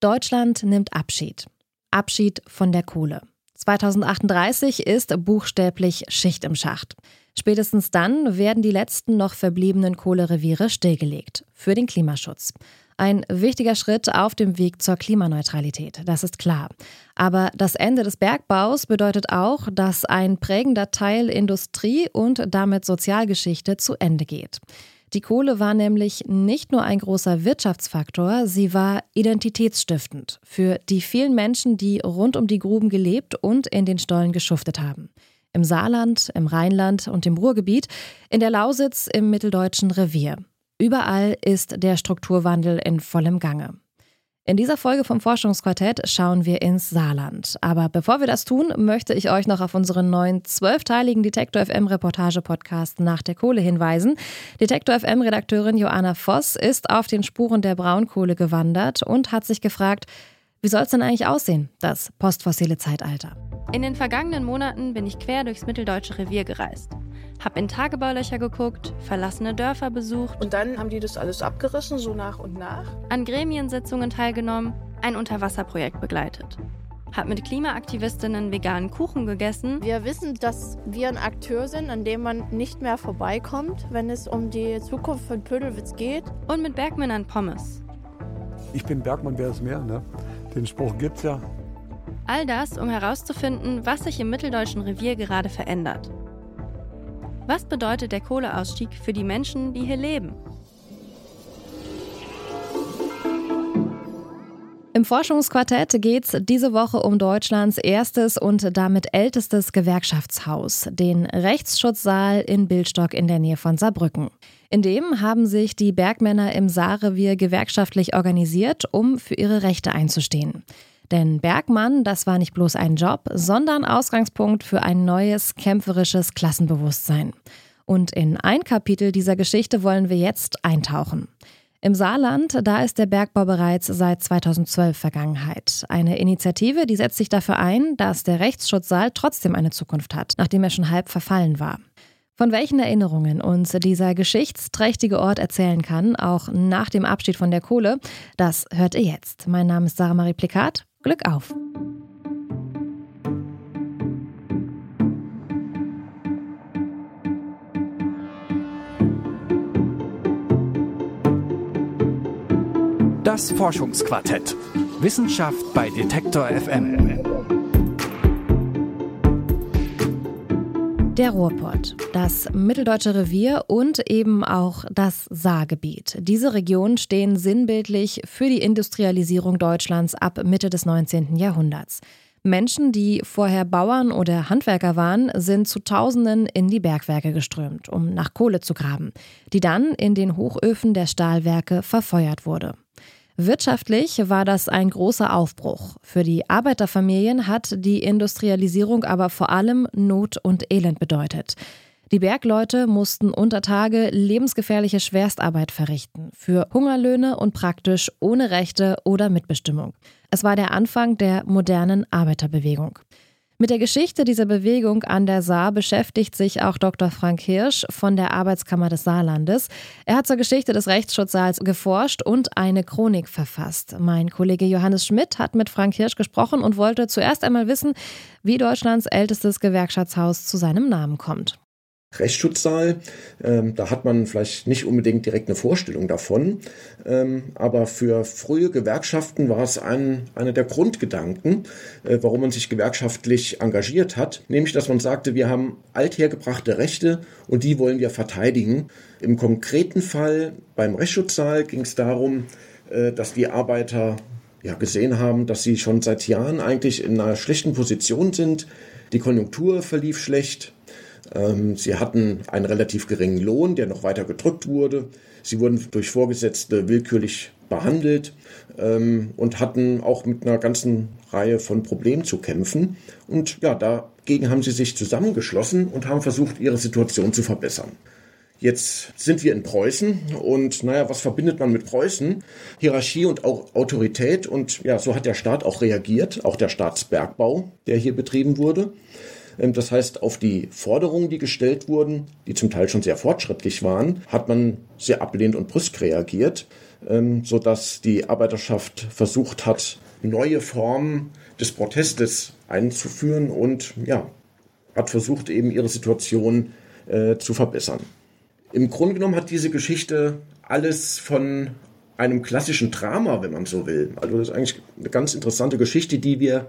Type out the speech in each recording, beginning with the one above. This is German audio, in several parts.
Deutschland nimmt Abschied. Abschied von der Kohle. 2038 ist buchstäblich Schicht im Schacht. Spätestens dann werden die letzten noch verbliebenen Kohlereviere stillgelegt. Für den Klimaschutz. Ein wichtiger Schritt auf dem Weg zur Klimaneutralität, das ist klar. Aber das Ende des Bergbaus bedeutet auch, dass ein prägender Teil Industrie und damit Sozialgeschichte zu Ende geht. Die Kohle war nämlich nicht nur ein großer Wirtschaftsfaktor, sie war identitätsstiftend für die vielen Menschen, die rund um die Gruben gelebt und in den Stollen geschuftet haben. Im Saarland, im Rheinland und im Ruhrgebiet, in der Lausitz im mitteldeutschen Revier. Überall ist der Strukturwandel in vollem Gange. In dieser Folge vom Forschungsquartett schauen wir ins Saarland. Aber bevor wir das tun, möchte ich euch noch auf unseren neuen zwölfteiligen Detektor FM Reportage-Podcast nach der Kohle hinweisen. Detektor FM Redakteurin Joanna Voss ist auf den Spuren der Braunkohle gewandert und hat sich gefragt, wie soll es denn eigentlich aussehen, das postfossile Zeitalter? In den vergangenen Monaten bin ich quer durchs mitteldeutsche Revier gereist. Hab in Tagebaulöcher geguckt, verlassene Dörfer besucht. Und dann haben die das alles abgerissen, so nach und nach? An Gremiensitzungen teilgenommen, ein Unterwasserprojekt begleitet. Hab mit Klimaaktivistinnen veganen Kuchen gegessen. Wir wissen, dass wir ein Akteur sind, an dem man nicht mehr vorbeikommt, wenn es um die Zukunft von Pödelwitz geht. Und mit Bergmännern Pommes. Ich bin Bergmann, wer ist mehr, ne? Den Spruch gibt's ja. All das, um herauszufinden, was sich im mitteldeutschen Revier gerade verändert. Was bedeutet der Kohleausstieg für die Menschen, die hier leben? Im Forschungsquartett geht es diese Woche um Deutschlands erstes und damit ältestes Gewerkschaftshaus, den Rechtsschutzsaal in Bildstock in der Nähe von Saarbrücken. In dem haben sich die Bergmänner im Saarrevier gewerkschaftlich organisiert, um für ihre Rechte einzustehen. Denn Bergmann, das war nicht bloß ein Job, sondern Ausgangspunkt für ein neues kämpferisches Klassenbewusstsein. Und in ein Kapitel dieser Geschichte wollen wir jetzt eintauchen. Im Saarland, da ist der Bergbau bereits seit 2012 Vergangenheit. Eine Initiative, die setzt sich dafür ein, dass der Rechtsschutzsaal trotzdem eine Zukunft hat, nachdem er schon halb verfallen war. Von welchen Erinnerungen uns dieser geschichtsträchtige Ort erzählen kann, auch nach dem Abschied von der Kohle, das hört ihr jetzt. Mein Name ist Sarah Marie Plikat. Glück auf! Das Forschungsquartett. Wissenschaft bei Detektor FM. Der Ruhrpott, das mitteldeutsche Revier und eben auch das Saargebiet. Diese Regionen stehen sinnbildlich für die Industrialisierung Deutschlands ab Mitte des 19. Jahrhunderts. Menschen, die vorher Bauern oder Handwerker waren, sind zu Tausenden in die Bergwerke geströmt, um nach Kohle zu graben, die dann in den Hochöfen der Stahlwerke verfeuert wurde. Wirtschaftlich war das ein großer Aufbruch. Für die Arbeiterfamilien hat die Industrialisierung aber vor allem Not und Elend bedeutet. Die Bergleute mussten unter Tage lebensgefährliche Schwerstarbeit verrichten, für Hungerlöhne und praktisch ohne Rechte oder Mitbestimmung. Es war der Anfang der modernen Arbeiterbewegung. Mit der Geschichte dieser Bewegung an der Saar beschäftigt sich auch Dr. Frank Hirsch von der Arbeitskammer des Saarlandes. Er hat zur Geschichte des Rechtsschutzsaals geforscht und eine Chronik verfasst. Mein Kollege Johannes Schmidt hat mit Frank Hirsch gesprochen und wollte zuerst einmal wissen, wie Deutschlands ältestes Gewerkschaftshaus zu seinem Namen kommt. Rechtsschutzsaal. Ähm, da hat man vielleicht nicht unbedingt direkt eine Vorstellung davon, ähm, aber für frühe Gewerkschaften war es ein, einer der Grundgedanken, äh, warum man sich gewerkschaftlich engagiert hat, nämlich dass man sagte, wir haben althergebrachte Rechte und die wollen wir verteidigen. Im konkreten Fall beim Rechtsschutzsaal ging es darum, äh, dass die Arbeiter ja, gesehen haben, dass sie schon seit Jahren eigentlich in einer schlechten Position sind. Die Konjunktur verlief schlecht, sie hatten einen relativ geringen Lohn, der noch weiter gedrückt wurde. Sie wurden durch Vorgesetzte willkürlich behandelt ähm, und hatten auch mit einer ganzen Reihe von Problemen zu kämpfen. Und ja, dagegen haben sie sich zusammengeschlossen und haben versucht, ihre Situation zu verbessern. Jetzt sind wir in Preußen und naja, was verbindet man mit Preußen? Hierarchie und auch Autorität und ja, so hat der Staat auch reagiert, auch der Staatsbergbau, der hier betrieben wurde. Ähm, das heißt, auf die Forderungen, die gestellt wurden, die zum Teil schon sehr fortschrittlich waren, hat man sehr ablehnend und brüsk reagiert. ähm, sodass die Arbeiterschaft versucht hat, neue Formen des Protestes einzuführen und ja, hat versucht, eben ihre Situation äh, zu verbessern. Im Grunde genommen hat diese Geschichte alles von einem klassischen Drama, wenn man so will. Also das ist eigentlich eine ganz interessante Geschichte, die wir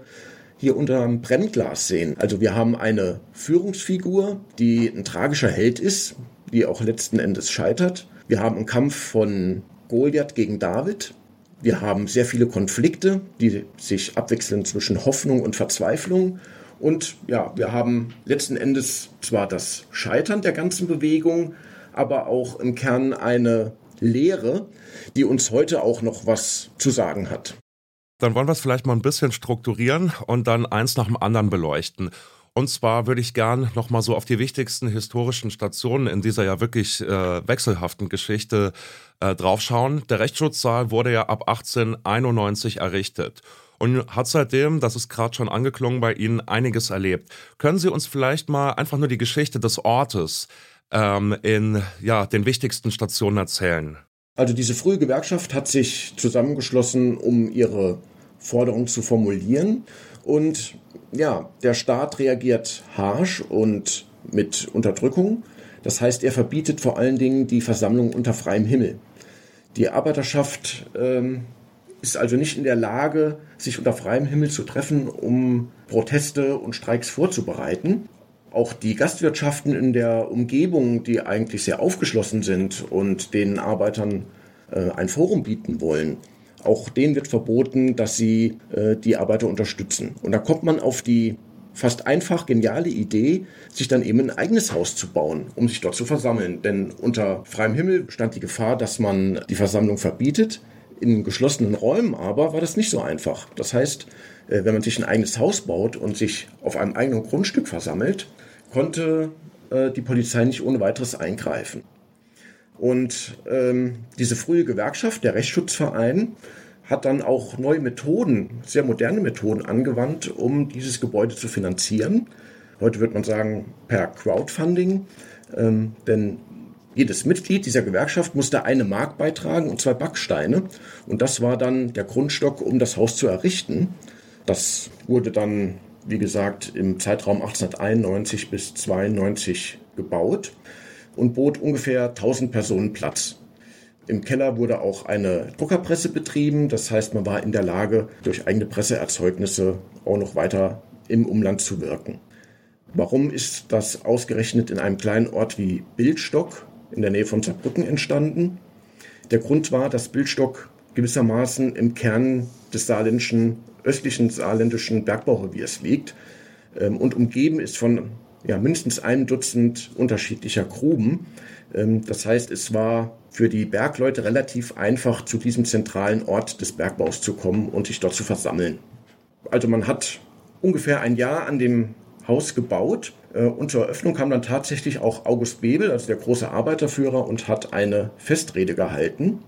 hier unter dem Brennglas sehen. Also wir haben eine Führungsfigur, die ein tragischer Held ist, die auch letzten Endes scheitert. Wir haben einen Kampf von Goliath gegen David. Wir haben sehr viele Konflikte, die sich abwechseln zwischen Hoffnung und Verzweiflung. Und ja, wir haben letzten Endes zwar das Scheitern der ganzen Bewegung, aber auch im Kern eine Lehre, die uns heute auch noch was zu sagen hat. Dann wollen wir es vielleicht mal ein bisschen strukturieren und dann eins nach dem anderen beleuchten. Und zwar würde ich gern nochmal so auf die wichtigsten historischen Stationen in dieser ja wirklich äh, wechselhaften Geschichte äh, draufschauen. Der Rechtsschutzsaal wurde ja ab 1891 errichtet und hat seitdem, das ist gerade schon angeklungen bei Ihnen, einiges erlebt. Können Sie uns vielleicht mal einfach nur die Geschichte des Ortes ähm, in ja, den wichtigsten Stationen erzählen? Also diese frühe Gewerkschaft hat sich zusammengeschlossen, um ihre Forderung zu formulieren. Und ja, der Staat reagiert harsch und mit Unterdrückung. Das heißt, er verbietet vor allen Dingen die Versammlung unter freiem Himmel. Die Arbeiterschaft ähm, ist also nicht in der Lage, sich unter freiem Himmel zu treffen, um Proteste und Streiks vorzubereiten. Auch die Gastwirtschaften in der Umgebung, die eigentlich sehr aufgeschlossen sind und den Arbeitern äh, ein Forum bieten wollen, auch denen wird verboten, dass sie äh, die Arbeiter unterstützen. Und da kommt man auf die fast einfach geniale Idee, sich dann eben ein eigenes Haus zu bauen, um sich dort zu versammeln. Denn unter freiem Himmel stand die Gefahr, dass man die Versammlung verbietet. In geschlossenen Räumen aber war das nicht so einfach. Das heißt, äh, wenn man sich ein eigenes Haus baut und sich auf einem eigenen Grundstück versammelt, konnte äh, die Polizei nicht ohne weiteres eingreifen. Und ähm, diese frühe Gewerkschaft, der Rechtsschutzverein, hat dann auch neue Methoden, sehr moderne Methoden angewandt, um dieses Gebäude zu finanzieren. Heute würde man sagen per Crowdfunding, ähm, denn jedes Mitglied dieser Gewerkschaft musste eine Mark beitragen und zwei Backsteine. Und das war dann der Grundstock, um das Haus zu errichten. Das wurde dann, wie gesagt, im Zeitraum 1891 bis 92 gebaut und bot ungefähr 1000 Personen Platz. Im Keller wurde auch eine Druckerpresse betrieben. Das heißt, man war in der Lage, durch eigene Presseerzeugnisse auch noch weiter im Umland zu wirken. Warum ist das ausgerechnet in einem kleinen Ort wie Bildstock in der Nähe von Saarbrücken entstanden? Der Grund war, dass Bildstock gewissermaßen im Kern des saarländischen, östlichen saarländischen Bergbaureviers liegt ähm, und umgeben ist von ja, mindestens ein Dutzend unterschiedlicher Gruben. Ähm, das heißt, es war für die Bergleute relativ einfach, zu diesem zentralen Ort des Bergbaus zu kommen und sich dort zu versammeln. Also man hat ungefähr ein Jahr an dem Haus gebaut. Äh, und zur Eröffnung kam dann tatsächlich auch August Bebel, also der große Arbeiterführer, und hat eine Festrede gehalten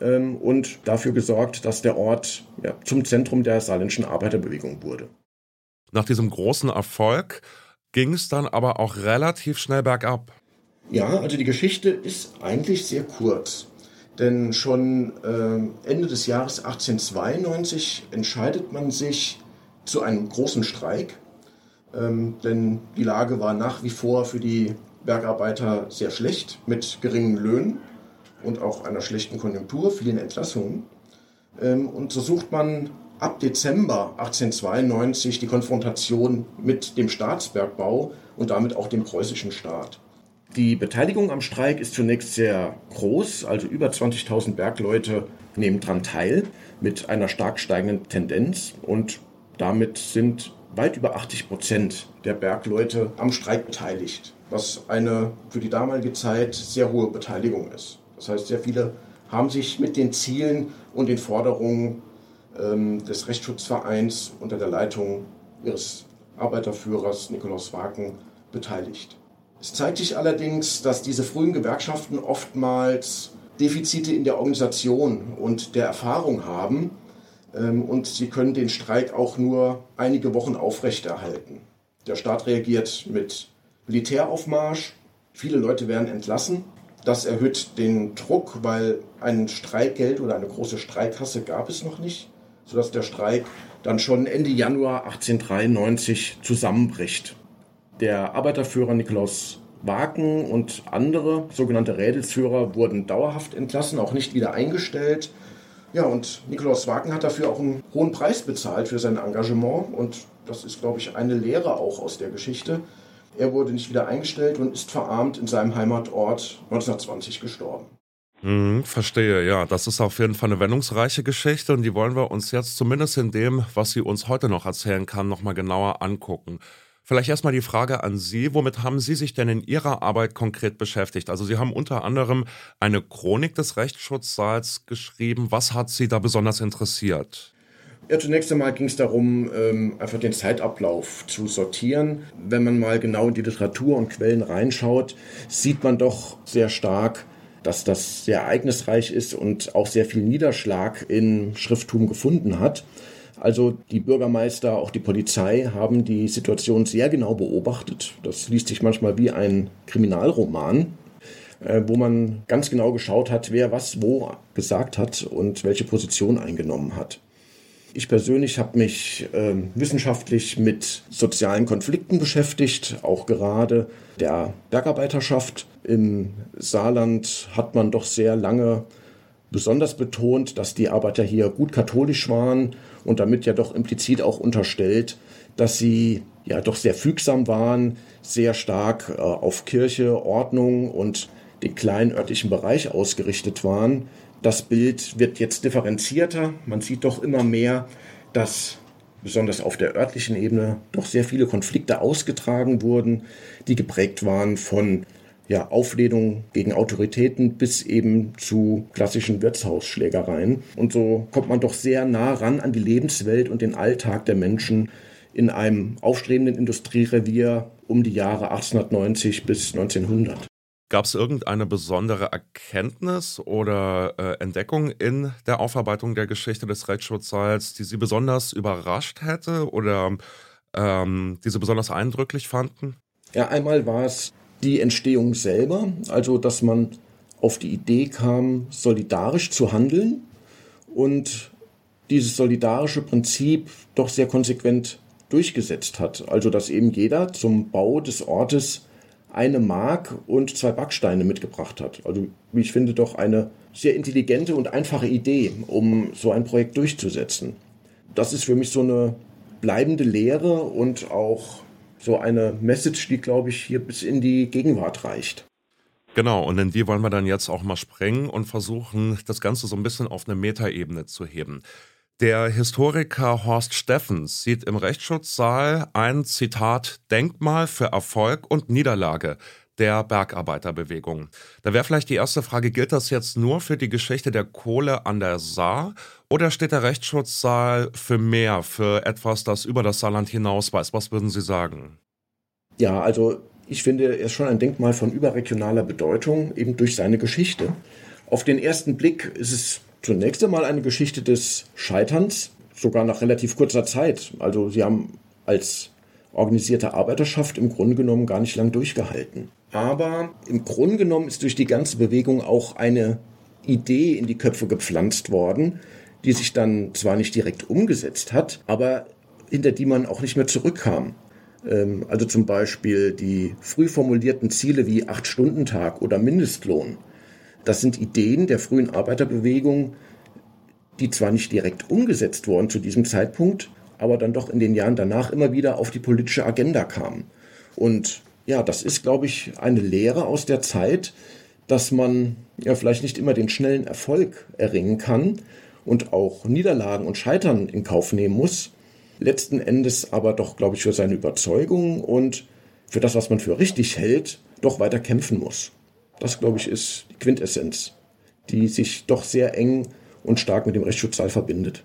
ähm, und dafür gesorgt, dass der Ort ja, zum Zentrum der saarländischen Arbeiterbewegung wurde. Nach diesem großen Erfolg ging es dann aber auch relativ schnell bergab. Ja, also die Geschichte ist eigentlich sehr kurz. Denn schon äh, Ende des Jahres 1892 entscheidet man sich zu einem großen Streik. Ähm, denn die Lage war nach wie vor für die Bergarbeiter sehr schlecht, mit geringen Löhnen und auch einer schlechten Konjunktur, vielen Entlassungen. Ähm, und so sucht man ab Dezember 1892 die Konfrontation mit dem Staatsbergbau und damit auch dem preußischen Staat. Die Beteiligung am Streik ist zunächst sehr groß, also über 20.000 Bergleute nehmen daran teil mit einer stark steigenden Tendenz und damit sind weit über 80 Prozent der Bergleute am Streik beteiligt, was eine für die damalige Zeit sehr hohe Beteiligung ist. Das heißt, sehr viele haben sich mit den Zielen und den Forderungen des Rechtsschutzvereins unter der Leitung ihres Arbeiterführers Nikolaus Waken beteiligt. Es zeigt sich allerdings, dass diese frühen Gewerkschaften oftmals Defizite in der Organisation und der Erfahrung haben ähm, und sie können den Streik auch nur einige Wochen aufrechterhalten. Der Staat reagiert mit Militäraufmarsch, viele Leute werden entlassen Das erhöht den Druck, weil ein Streikgeld oder eine große Streikkasse gab es noch nicht, sodass der Streik dann schon Ende Januar 1893 zusammenbricht. Der Arbeiterführer Nikolaus Waken und andere sogenannte Rädelsführer wurden dauerhaft entlassen, auch nicht wieder eingestellt. Ja, und Nikolaus Waken hat dafür auch einen hohen Preis bezahlt für sein Engagement und das ist, glaube ich, eine Lehre auch aus der Geschichte. Er wurde nicht wieder eingestellt und ist verarmt in seinem Heimatort 1920 gestorben. Hm, verstehe, ja. Das ist auf jeden Fall eine wendungsreiche Geschichte und die wollen wir uns jetzt zumindest in dem, was sie uns heute noch erzählen kann, nochmal genauer angucken. Vielleicht erstmal die Frage an Sie, womit haben Sie sich denn in Ihrer Arbeit konkret beschäftigt? Also Sie haben unter anderem eine Chronik des Rechtsschutzsaals geschrieben. Was hat Sie da besonders interessiert? Ja, zunächst einmal ging es darum, ähm, einfach den Zeitablauf zu sortieren. Wenn man mal genau in die Literatur und Quellen reinschaut, sieht man doch sehr stark, dass das sehr ereignisreich ist und auch sehr viel Niederschlag in Schrifttum gefunden hat. Also die Bürgermeister, auch die Polizei haben die Situation sehr genau beobachtet. Das liest sich manchmal wie ein Kriminalroman, äh, wo man ganz genau geschaut hat, wer was wo gesagt hat und welche Position eingenommen hat. Ich persönlich habe mich äh, wissenschaftlich mit sozialen Konflikten beschäftigt, auch gerade der Bergarbeiterschaft. Im Saarland hat man doch sehr lange besonders betont, dass die Arbeiter hier gut katholisch waren und damit ja doch implizit auch unterstellt, dass sie ja doch sehr fügsam waren, sehr stark äh, auf Kirche, Ordnung und den kleinen örtlichen Bereich ausgerichtet waren. Das Bild wird jetzt differenzierter. Man sieht doch immer mehr, dass besonders auf der örtlichen Ebene doch sehr viele Konflikte ausgetragen wurden, die geprägt waren von ja, Auflehnung gegen Autoritäten bis eben zu klassischen Wirtshausschlägereien. Und so kommt man doch sehr nah ran an die Lebenswelt und den Alltag der Menschen in einem aufstrebenden Industrierevier um die Jahre 1890 bis 1900. Gab es irgendeine besondere Erkenntnis oder äh, Entdeckung in der Aufarbeitung der Geschichte des Rechtsschutzsaals, die Sie besonders überrascht hätte oder ähm, die Sie besonders eindrücklich fanden? Ja, einmal war es die Entstehung selber, also dass man auf die Idee kam, solidarisch zu handeln und dieses solidarische Prinzip doch sehr konsequent durchgesetzt hat. Also dass eben jeder zum Bau des Ortes eine Mark und zwei Backsteine mitgebracht hat. Also, wie ich finde, doch eine sehr intelligente und einfache Idee, um so ein Projekt durchzusetzen. Das ist für mich so eine bleibende Lehre und auch so eine Message, die, glaube ich, hier bis in die Gegenwart reicht. Genau, und in die wollen wir dann jetzt auch mal sprengen und versuchen, das Ganze so ein bisschen auf eine Metaebene zu heben. Der Historiker Horst Steffens sieht im Rechtsschutzsaal ein Zitat Denkmal für Erfolg und Niederlage der Bergarbeiterbewegung. Da wäre vielleicht die erste Frage, gilt das jetzt nur für die Geschichte der Kohle an der Saar oder steht der Rechtsschutzsaal für mehr, für etwas, das über das Saarland hinausweist? Was würden Sie sagen? Ja, also ich finde, er ist schon ein Denkmal von überregionaler Bedeutung, eben durch seine Geschichte. Auf den ersten Blick ist es zunächst einmal eine Geschichte des Scheiterns, sogar nach relativ kurzer Zeit. Also sie haben als organisierte Arbeiterschaft im Grunde genommen gar nicht lang durchgehalten. Aber im Grunde genommen ist durch die ganze Bewegung auch eine Idee in die Köpfe gepflanzt worden, die sich dann zwar nicht direkt umgesetzt hat, aber hinter die man auch nicht mehr zurückkam. Ähm, also zum Beispiel die früh formulierten Ziele wie Acht-Stunden-Tag oder Mindestlohn das sind Ideen der frühen Arbeiterbewegung, die zwar nicht direkt umgesetzt wurden zu diesem Zeitpunkt, aber dann doch in den Jahren danach immer wieder auf die politische Agenda kamen. Und ja, das ist, glaube ich, eine Lehre aus der Zeit, dass man ja vielleicht nicht immer den schnellen Erfolg erringen kann und auch Niederlagen und Scheitern in Kauf nehmen muss. Letzten Endes aber doch, glaube ich, für seine Überzeugung und für das, was man für richtig hält, doch weiter kämpfen muss. Das, glaube ich, ist die Quintessenz, die sich doch sehr eng und stark mit dem Rechtsschutzsaal verbindet.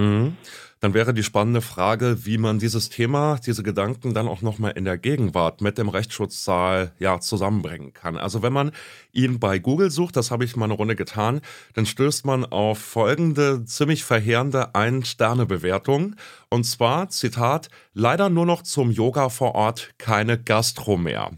Mhm. dann wäre die spannende Frage, wie man dieses Thema, diese Gedanken dann auch nochmal in der Gegenwart mit dem Rechtsschutzsaal ja zusammenbringen kann. Also wenn man ihn bei Google sucht, das habe ich mal eine Runde getan, dann stößt man auf folgende ziemlich verheerende Ein-Sterne-Bewertung. Und zwar, Zitat, leider nur noch zum Yoga vor Ort keine Gastro mehr.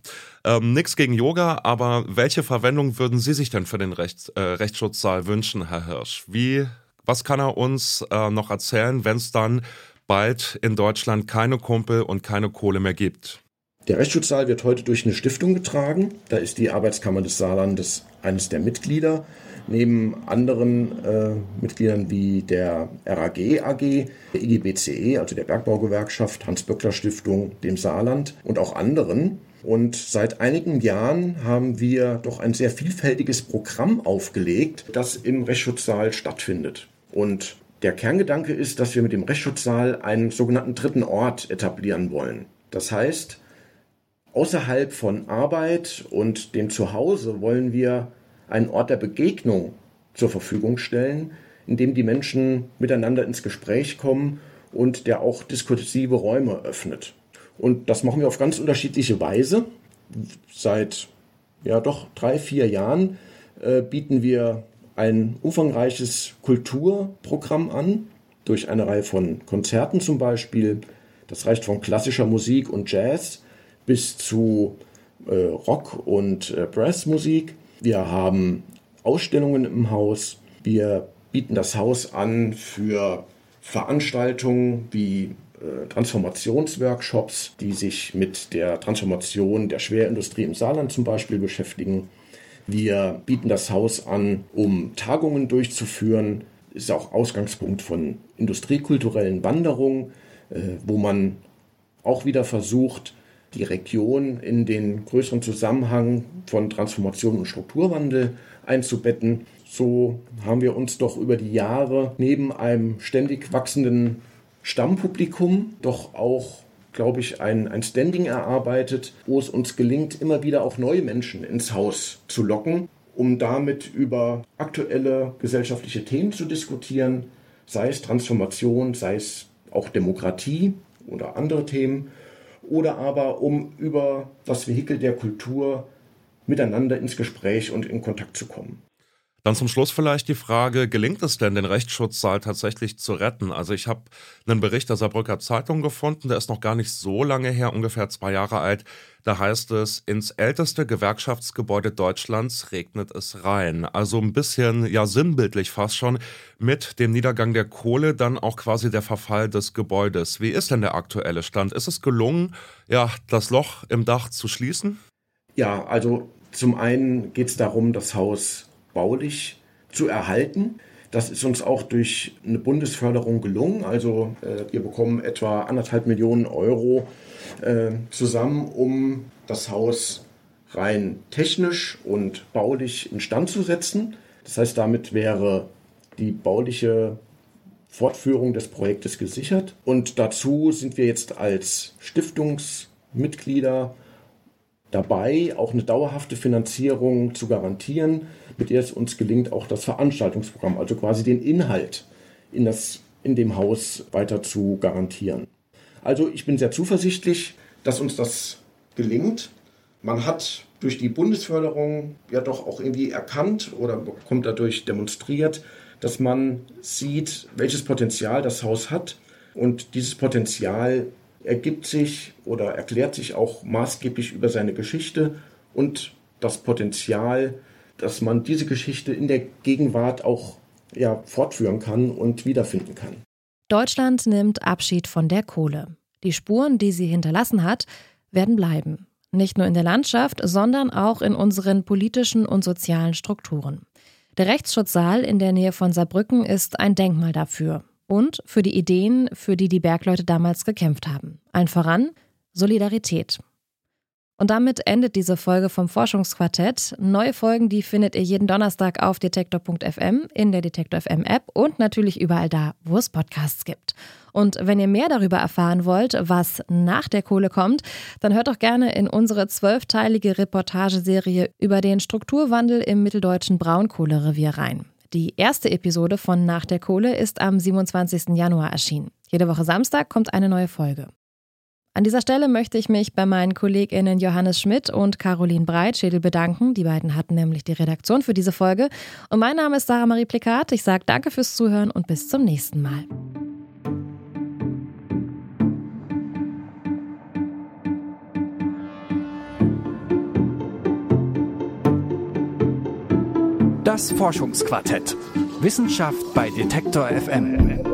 Ähm, nix gegen Yoga, aber welche Verwendung würden Sie sich denn für den Rechts, äh, Rechtsschutzsaal wünschen, Herr Hirsch? Wie was kann er uns äh, noch erzählen, wenn es dann bald in Deutschland keine Kumpel und keine Kohle mehr gibt? Der Rechtsschutzsaal wird heute durch eine Stiftung getragen. Da ist die Arbeitskammer des Saarlandes eines der Mitglieder. Neben anderen äh, Mitgliedern wie der RAG AG, der IGBCE, also der Bergbaugewerkschaft, Hans-Böckler-Stiftung, dem Saarland und auch anderen. Und seit einigen Jahren haben wir doch ein sehr vielfältiges Programm aufgelegt, das im Rechtsschutzsaal stattfindet. Und der Kerngedanke ist, dass wir mit dem Rechtsschutzsaal einen sogenannten dritten Ort etablieren wollen. Das heißt, außerhalb von Arbeit und dem Zuhause wollen wir einen Ort der Begegnung zur Verfügung stellen, in dem die Menschen miteinander ins Gespräch kommen und der auch diskursive Räume öffnet. Und das machen wir auf ganz unterschiedliche Weise. Seit ja doch drei, vier Jahren äh, bieten wir ein umfangreiches Kulturprogramm an, durch eine Reihe von Konzerten zum Beispiel. Das reicht von klassischer Musik und Jazz bis zu äh, Rock- und äh, Brassmusik. Wir haben Ausstellungen im Haus. Wir bieten das Haus an für Veranstaltungen wie äh, Transformationsworkshops, die sich mit der Transformation der Schwerindustrie im Saarland zum Beispiel beschäftigen. Wir bieten das Haus an, um Tagungen durchzuführen. Ist auch Ausgangspunkt von industriekulturellen Wanderungen, äh, wo man auch wieder versucht, die Region in den größeren Zusammenhang von Transformation und Strukturwandel einzubetten. So haben wir uns doch über die Jahre neben einem ständig wachsenden Stammpublikum doch auch glaube ich, ein, ein Standing erarbeitet, wo es uns gelingt, immer wieder auch neue Menschen ins Haus zu locken, um damit über aktuelle gesellschaftliche Themen zu diskutieren, sei es Transformation, sei es auch Demokratie oder andere Themen, oder aber um über das Vehikel der Kultur miteinander ins Gespräch und in Kontakt zu kommen. Dann zum Schluss vielleicht die Frage, gelingt es denn, den Rechtsschutzsaal tatsächlich zu retten? Also ich habe einen Bericht der Saarbrücker Zeitung gefunden, der ist noch gar nicht so lange her, ungefähr zwei Jahre alt. Da heißt es, ins älteste Gewerkschaftsgebäude Deutschlands regnet es rein. Also ein bisschen, ja sinnbildlich fast schon, mit dem Niedergang der Kohle dann auch quasi der Verfall des Gebäudes. Wie ist denn der aktuelle Stand? Ist es gelungen, ja, das Loch im Dach zu schließen? Ja, also zum einen geht es darum, das Haus baulich zu erhalten. Das ist uns auch durch eine Bundesförderung gelungen. Also äh, wir bekommen etwa anderthalb Millionen Euro äh, zusammen, um das Haus rein technisch und baulich instand zu setzen. Das heißt, damit wäre die bauliche Fortführung des Projektes gesichert. Und dazu sind wir jetzt als Stiftungsmitglieder dabei, auch eine dauerhafte Finanzierung zu garantieren, mit der es uns gelingt, auch das Veranstaltungsprogramm, also quasi den Inhalt in, das, in dem Haus weiter zu garantieren. Also ich bin sehr zuversichtlich, dass uns das gelingt. Man hat durch die Bundesförderung ja doch auch irgendwie erkannt oder bekommt dadurch demonstriert, dass man sieht, welches Potenzial das Haus hat. Und dieses Potenzial ergibt sich oder erklärt sich auch maßgeblich über seine Geschichte und das Potenzial, dass man diese Geschichte in der Gegenwart auch ja, fortführen kann und wiederfinden kann. Deutschland nimmt Abschied von der Kohle. Die Spuren, die sie hinterlassen hat, werden bleiben. Nicht nur in der Landschaft, sondern auch in unseren politischen und sozialen Strukturen. Der Rechtsschutzsaal in der Nähe von Saarbrücken ist ein Denkmal dafür und für die Ideen, für die die Bergleute damals gekämpft haben. Allen voran Solidarität. Und damit endet diese Folge vom Forschungsquartett. Neue Folgen, die findet ihr jeden Donnerstag auf detektor.fm, in der Detektor FM App und natürlich überall da, wo es Podcasts gibt. Und wenn ihr mehr darüber erfahren wollt, was nach der Kohle kommt, dann hört doch gerne in unsere zwölfteilige Reportageserie über den Strukturwandel im mitteldeutschen Braunkohlerevier rein. Die erste Episode von Nach der Kohle ist am 27. Januar erschienen. Jede Woche Samstag kommt eine neue Folge. An dieser Stelle möchte ich mich bei meinen KollegInnen Johannes Schmidt und Caroline Breitschädel bedanken. Die beiden hatten nämlich die Redaktion für diese Folge. Und mein Name ist Sarah Marie Plikat. Ich sage danke fürs Zuhören und bis zum nächsten Mal. Das Forschungsquartett. Wissenschaft bei Detektor FM.